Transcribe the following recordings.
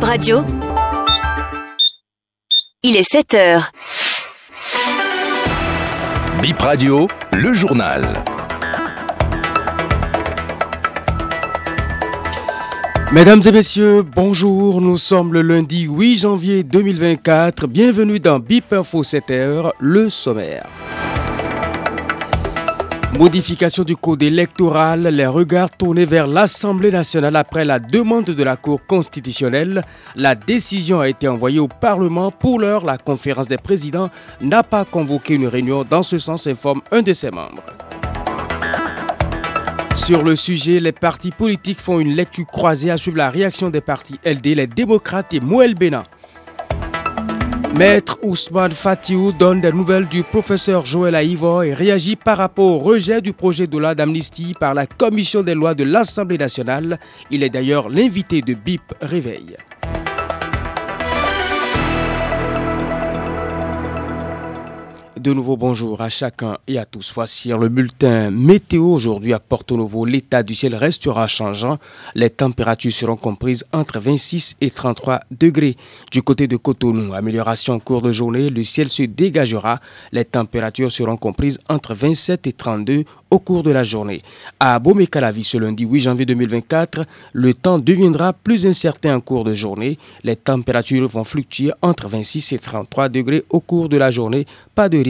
Bip Radio. Il est 7 heures. Bip Radio, le journal. Mesdames et messieurs, bonjour. Nous sommes le lundi 8 janvier 2024. Bienvenue dans BIP Info 7h, le sommaire. Modification du code électoral, les regards tournés vers l'Assemblée nationale après la demande de la Cour constitutionnelle. La décision a été envoyée au Parlement. Pour l'heure, la conférence des présidents n'a pas convoqué une réunion. Dans ce sens, informe un de ses membres. Sur le sujet, les partis politiques font une lecture croisée à suivre la réaction des partis LD, les démocrates et Moël Bénin. Maître Ousmane Fatiou donne des nouvelles du professeur Joël Aïvo et réagit par rapport au rejet du projet de loi d'amnistie par la commission des lois de l'Assemblée nationale. Il est d'ailleurs l'invité de BIP Réveil. De nouveau bonjour à chacun et à tous. Voici le bulletin météo. Aujourd'hui à Porto Novo, l'état du ciel restera changeant. Les températures seront comprises entre 26 et 33 degrés. Du côté de Cotonou, amélioration en cours de journée, le ciel se dégagera. Les températures seront comprises entre 27 et 32 au cours de la journée. À Bomekalavi, ce lundi 8 janvier 2024, le temps deviendra plus incertain en cours de journée. Les températures vont fluctuer entre 26 et 33 degrés au cours de la journée. Pas de risque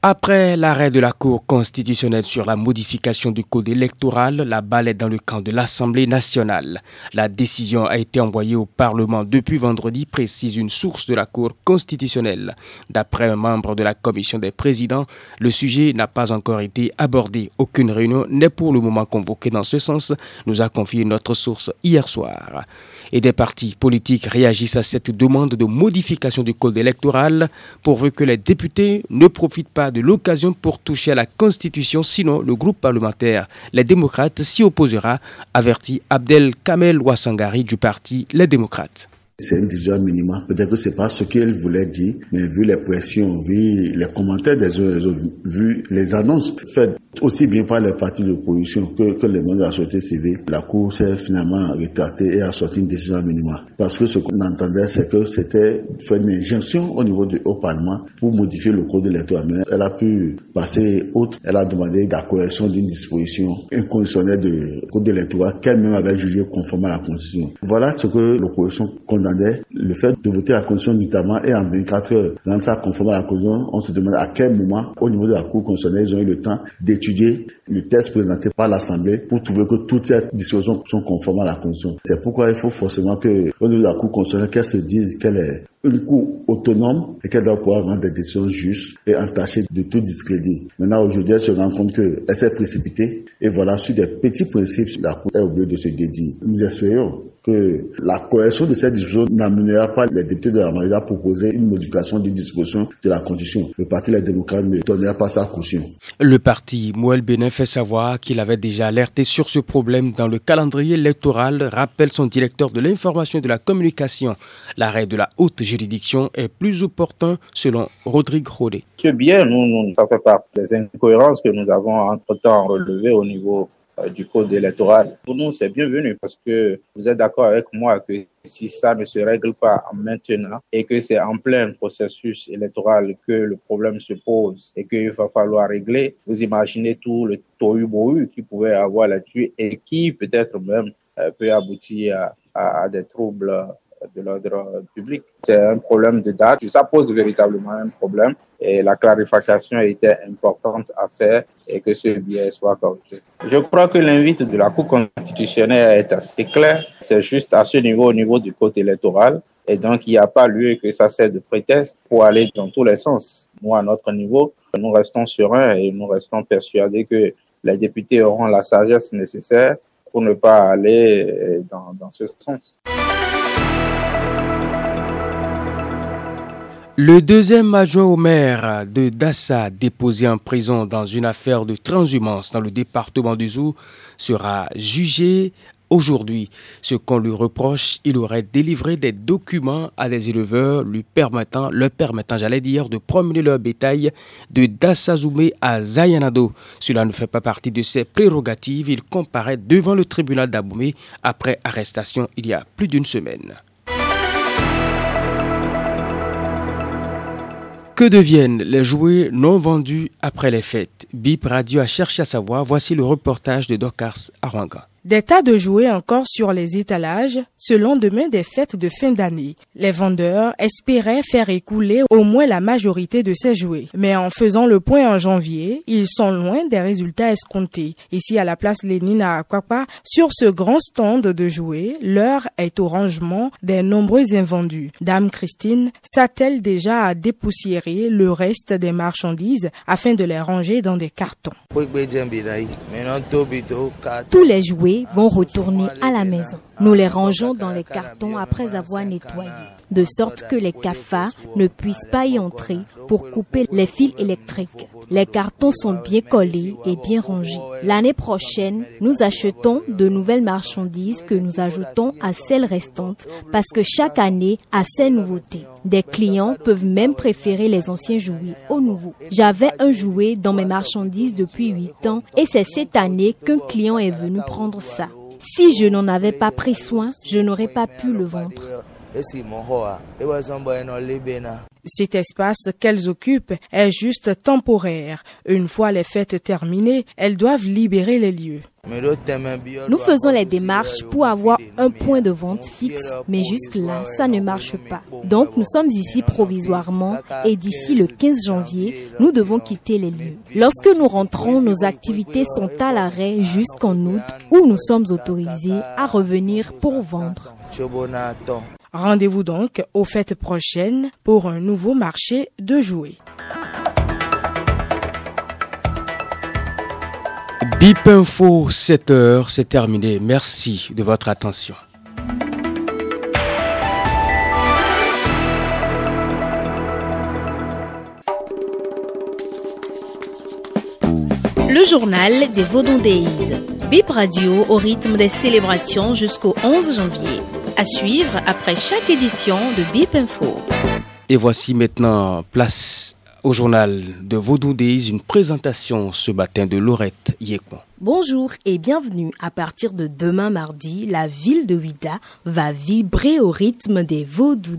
Après l'arrêt de la Cour constitutionnelle sur la modification du code électoral, la balle est dans le camp de l'Assemblée nationale. La décision a été envoyée au Parlement depuis vendredi, précise une source de la Cour constitutionnelle. D'après un membre de la commission des présidents, le sujet n'a pas encore été abordé. Aucune réunion n'est pour le moment convoquée dans ce sens, nous a confié notre source hier soir et des partis politiques réagissent à cette demande de modification du code électoral pourvu que les députés ne profitent pas de l'occasion pour toucher à la Constitution, sinon le groupe parlementaire Les démocrates s'y opposera, avertit Abdel Kamel Ouassangari du parti Les démocrates. C'est une décision minimum. Peut-être que c'est pas ce qu'elle voulait dire, mais vu les pressions, vu les commentaires des uns autres, vu les annonces faites aussi bien par les partis d'opposition que, que les membres de la société civile, la Cour s'est finalement rétractée et a sorti une décision minimum. Parce que ce qu'on entendait, c'est que c'était fait une injonction au niveau du Haut-Parlement pour modifier le code électoral. Mais elle a pu passer autre. Elle a demandé la correction d'une disposition inconditionnelle du code électoral qu'elle-même avait jugé conforme à la Constitution. Voilà ce que l'opposition condamne le fait de voter la Constitution notamment et en 24 heures, dans ça conforme à la Constitution, on se demande à quel moment, au niveau de la Cour constitutionnelle, ils ont eu le temps d'étudier le test présenté par l'Assemblée pour trouver que toutes ces dispositions sont conformes à la Constitution. C'est pourquoi il faut forcément que, au niveau de la Cour constitutionnelle, qu'elle se dise qu'elle est une cour autonome et qu'elle doit pouvoir rendre des décisions justes et entachées de tout discrédit. Maintenant, aujourd'hui, elle se rend compte qu'elle s'est précipitée et voilà, sur des petits principes, la cour est obligée de se dédier. Nous espérons que la correction de cette disposition n'amènera pas les députés de la majorité à proposer une modification d'une disposition de la Constitution. Le Parti Les démocrates ne donnera pas sa caution. Le parti Moël Bénin fait savoir qu'il avait déjà alerté sur ce problème dans le calendrier électoral, rappelle son directeur de l'information et de la communication. L'arrêt de la haute juridiction est plus opportun selon Rodrigue Rodé. C'est bien, nous, nous, ça fait partie des incohérences que nous avons entre-temps relevées au niveau du code électoral. Pour nous, c'est bienvenu parce que vous êtes d'accord avec moi que si ça ne se règle pas maintenant et que c'est en plein processus électoral que le problème se pose et qu'il va falloir régler, vous imaginez tout le tohu-bohu qui pouvait avoir là-dessus et qui peut-être même euh, peut aboutir à, à des troubles de l'ordre public. C'est un problème de date. Ça pose véritablement un problème et la clarification était importante à faire et que ce biais soit corrigé. Je crois que l'invite de la Cour constitutionnelle est assez clair. C'est juste à ce niveau, au niveau du code électoral. Et donc, il n'y a pas lieu que ça sert de prétexte pour aller dans tous les sens. Nous, à notre niveau, nous restons sereins et nous restons persuadés que les députés auront la sagesse nécessaire pour ne pas aller dans, dans ce sens. Le deuxième adjoint au maire de Dassa, déposé en prison dans une affaire de transhumance dans le département du Zou, sera jugé aujourd'hui. Ce qu'on lui reproche, il aurait délivré des documents à des éleveurs lui permettant, leur permettant, j'allais dire, de promener leur bétail de Dassazoumé à Zayanado. Cela ne fait pas partie de ses prérogatives. Il comparaît devant le tribunal d'Aboumé après arrestation il y a plus d'une semaine. Que deviennent les jouets non vendus après les fêtes? Bip Radio a cherché à savoir. Voici le reportage de Dokars Arwanga. Des tas de jouets encore sur les étalages ce lendemain des fêtes de fin d'année. Les vendeurs espéraient faire écouler au moins la majorité de ces jouets. Mais en faisant le point en janvier, ils sont loin des résultats escomptés. Ici à la place Lénine à Akwapa, sur ce grand stand de jouets, l'heure est au rangement des nombreux invendus. Dame Christine s'attelle déjà à dépoussiérer le reste des marchandises afin de les ranger dans des cartons. Tous les jouets vont retourner à la maison. Nous les rangeons dans les cartons après avoir nettoyé, de sorte que les cafards ne puissent pas y entrer pour couper les fils électriques. Les cartons sont bien collés et bien rangés. L'année prochaine, nous achetons de nouvelles marchandises que nous ajoutons à celles restantes parce que chaque année a ses nouveautés. Des clients peuvent même préférer les anciens jouets aux nouveaux. J'avais un jouet dans mes marchandises depuis 8 ans et c'est cette année qu'un client est venu prendre ça. Si je n'en avais pas pris soin, je n'aurais pas pu le vendre. Cet espace qu'elles occupent est juste temporaire. Une fois les fêtes terminées, elles doivent libérer les lieux. Nous faisons les démarches pour avoir un point de vente fixe, mais jusque-là, ça ne marche pas. Donc, nous sommes ici provisoirement et d'ici le 15 janvier, nous devons quitter les lieux. Lorsque nous rentrons, nos activités sont à l'arrêt jusqu'en août où nous sommes autorisés à revenir pour vendre. Rendez-vous donc aux fêtes prochaines pour un nouveau marché de jouets. Bip Info 7 heures, c'est terminé. Merci de votre attention. Le journal des Vaudon Bip Radio au rythme des célébrations jusqu'au 11 janvier. À suivre après chaque édition de Bip Info. Et voici maintenant place au journal de Vaudou une présentation ce matin de Laurette Yekmo. Bonjour et bienvenue. À partir de demain mardi, la ville de Ouida va vibrer au rythme des Vaudou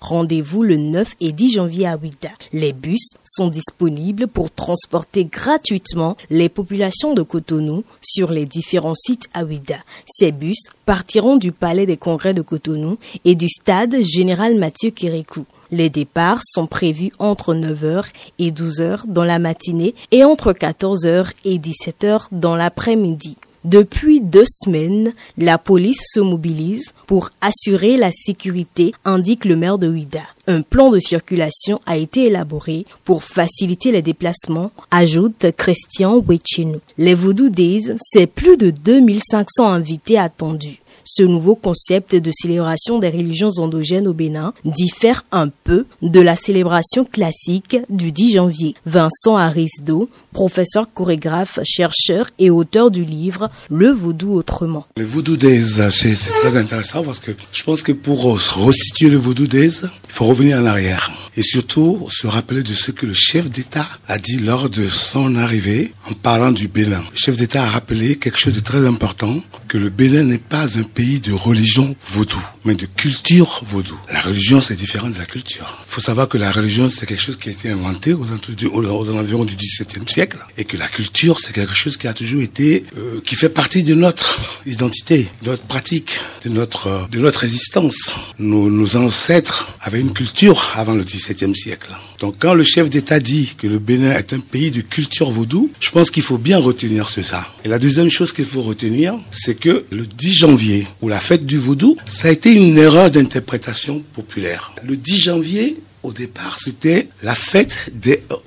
Rendez-vous le 9 et 10 janvier à Ouida. Les bus sont disponibles pour transporter gratuitement les populations de Cotonou sur les différents sites à Ouida. Ces bus partiront du palais des congrès de Cotonou et du stade général Mathieu Kérékou. Les départs sont prévus entre 9h et 12h dans la matinée et entre 14h et 17h dans l'après-midi. Depuis deux semaines, la police se mobilise pour assurer la sécurité, indique le maire de Ouida. Un plan de circulation a été élaboré pour faciliter les déplacements, ajoute Christian Wechinu. Les Voodoo Days, c'est plus de 2500 invités attendus. Ce nouveau concept de célébration des religions endogènes au Bénin diffère un peu de la célébration classique du 10 janvier. Vincent Arisdo, professeur chorégraphe, chercheur et auteur du livre Le Vaudou autrement. Le Vaudou des c'est très intéressant parce que je pense que pour resituer le Vaudou des, il faut revenir en arrière et surtout se rappeler de ce que le chef d'État a dit lors de son arrivée en parlant du Bénin. Le chef d'État a rappelé quelque chose de très important, que le Bénin n'est pas un pays de religion vaudou, mais de culture vaudou. La religion, c'est différent de la culture. Il faut savoir que la religion, c'est quelque chose qui a été inventé aux, aux environs du XVIIe siècle, et que la culture, c'est quelque chose qui a toujours été, euh, qui fait partie de notre identité, de notre pratique, de notre, euh, de notre existence. Nos, nos ancêtres avaient une culture avant le XVIIe Donc, quand le chef d'État dit que le Bénin est un pays de culture vaudou, je pense qu'il faut bien retenir ce ça. Et la deuxième chose qu'il faut retenir, c'est que le 10 janvier, ou la fête du vaudou, ça a été une erreur d'interprétation populaire. Le 10 janvier, au départ, c'était la fête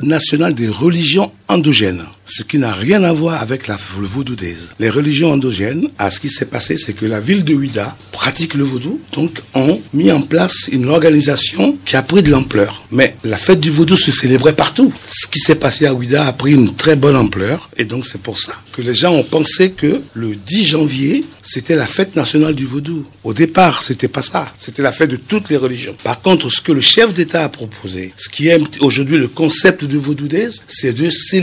nationale des religions endogène, ce qui n'a rien à voir avec la, le vaudou Les religions endogènes, à ce qui s'est passé, c'est que la ville de Ouida pratique le vaudou, donc ont mis en place une organisation qui a pris de l'ampleur. Mais la fête du vaudou se célébrait partout. Ce qui s'est passé à Ouida a pris une très bonne ampleur, et donc c'est pour ça que les gens ont pensé que le 10 janvier, c'était la fête nationale du vaudou. Au départ, c'était pas ça. C'était la fête de toutes les religions. Par contre, ce que le chef d'État a proposé, ce qui est aujourd'hui le concept de vaudoudaise, c'est de célébrer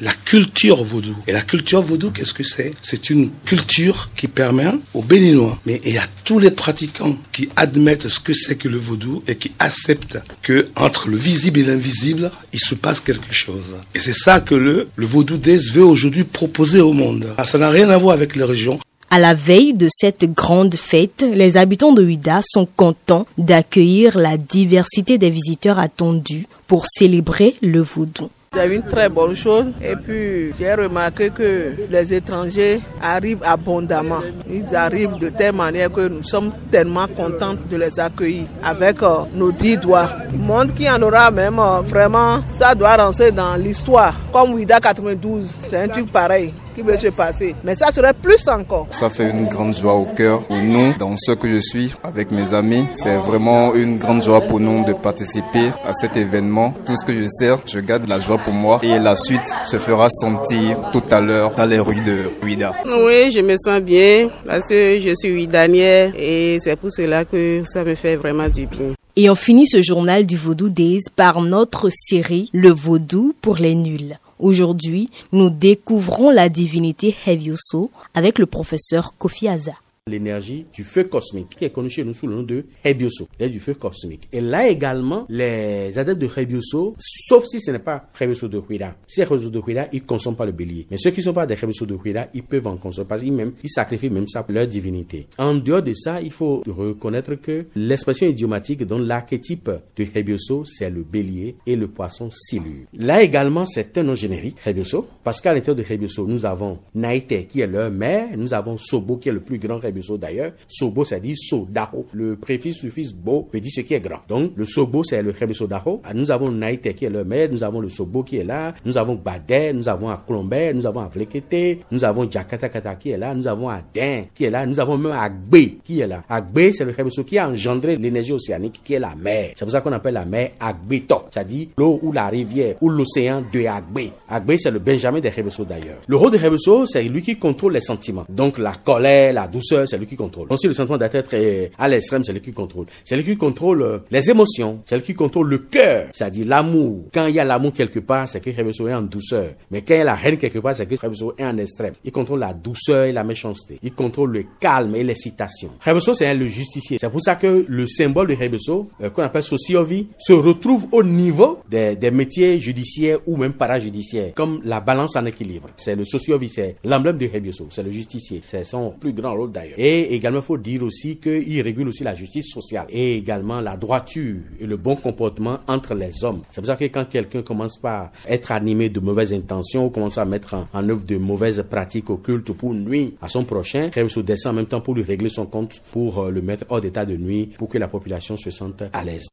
la culture vaudou. Et la culture vaudou, qu'est-ce que c'est? C'est une culture qui permet aux Béninois, mais et à tous les pratiquants qui admettent ce que c'est que le vaudou et qui acceptent que entre le visible et l'invisible, il se passe quelque chose. Et c'est ça que le, le vaudou veut aujourd'hui proposer au monde. Ah, ça n'a rien à voir avec les religions. À la veille de cette grande fête, les habitants de Huida sont contents d'accueillir la diversité des visiteurs attendus pour célébrer le vaudou. C'est une très bonne chose. Et puis, j'ai remarqué que les étrangers arrivent abondamment. Ils arrivent de telle manière que nous sommes tellement contents de les accueillir avec euh, nos dix doigts. Le monde qui en aura même, euh, vraiment, ça doit rentrer dans l'histoire. Comme Ouida 92, c'est un truc pareil qui veut se passer. Mais ça serait plus encore. Ça fait une grande joie au cœur pour nous, dans ce que je suis, avec mes amis. C'est vraiment une grande joie pour nous de participer à cet événement. Tout ce que je sers, je garde la joie pour moi. Et la suite se fera sentir tout à l'heure dans les rues de Ouida. Oui, je me sens bien parce que je suis Ouidanière et c'est pour cela que ça me fait vraiment du bien. Et on finit ce journal du Vaudou Days par notre série Le Vaudou pour les nuls. Aujourd'hui, nous découvrons la divinité Hevioso avec le professeur Kofi Aza l'énergie du feu cosmique, qui est connu chez nous sous le nom de Hebioso, du feu cosmique. Et là également, les adeptes de Hebioso, sauf si ce n'est pas Hebioso de Huida. Si c'est Hebioso de Huida, ils ne consomment pas le bélier. Mais ceux qui ne sont pas des Hebioso de Huida, ils peuvent en consommer parce qu'ils même, ils sacrifient même ça pour leur divinité. En dehors de ça, il faut reconnaître que l'expression idiomatique dont l'archétype de Hebioso, c'est le bélier et le poisson silure. Là également, c'est un nom générique, Hebioso, parce qu'à l'intérieur de Hebioso, nous avons Naïte qui est leur mère, nous avons Sobo qui est le plus grand d'ailleurs. Sobo, ça dit Sodaho. Le préfixe suffixe bo veut dire ce qui est grand. Donc, le Sobo, c'est le Rebeso Daho. Ah, nous avons Naïte qui est le maire, nous avons le Sobo qui est là, nous avons Badé, nous avons Aklombe, nous avons Avlekete, nous avons Kata qui est là, nous avons Adin qui est là, nous avons même Agbe qui est là. Agbe, c'est le Rebeso qui a engendré l'énergie océanique qui est la mer. C'est pour ça qu'on appelle la mer Agbeto. C'est-à-dire l'eau ou la rivière ou l'océan de Agbe. Agbe, c'est le Benjamin des Rebeso d'ailleurs. Le rôle de Rebeso, c'est lui qui contrôle les sentiments. Donc, la colère, la douceur, c'est lui qui contrôle. Donc si le sentiment d'être à l'extrême, c'est lui qui contrôle. C'est lui qui contrôle euh, les émotions, c'est lui qui contrôle le cœur, c'est-à-dire l'amour. Quand il y a l'amour quelque part, c'est que Rebeso est en douceur. Mais quand il y a la haine quelque part, c'est que Rebeso est en extrême. Il contrôle la douceur et la méchanceté. Il contrôle le calme et l'excitation. Rebeso, c'est le justicier. C'est pour ça que le symbole de Rebeso, euh, qu'on appelle sociovi, se retrouve au niveau des, métiers judiciaires ou même parajudiciaires, comme la balance en équilibre. C'est le sociovi, c'est l'emblème de Rebeso, c'est le justicier. C'est son plus grand rôle d'ailleurs. Et également, il faut dire aussi qu'il régule aussi la justice sociale et également la droiture et le bon comportement entre les hommes. C'est pour ça que quand quelqu'un commence par être animé de mauvaises intentions ou commence à mettre en, œuvre de mauvaises pratiques occultes pour nuire à son prochain, il se descend en même temps pour lui régler son compte, pour euh, le mettre hors d'état de nuit, pour que la population se sente à l'aise.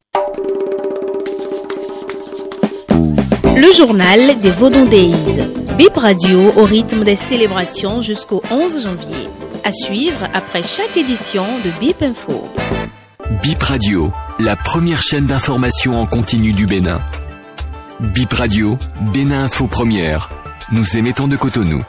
Le journal des Vaudon Days. Bip Radio au rythme des célébrations jusqu'au 11 janvier. À suivre après chaque édition de Bip Info. Bip Radio, la première chaîne d'information en continu du Bénin. Bip Radio, Bénin Info Première. Nous émettons de Cotonou.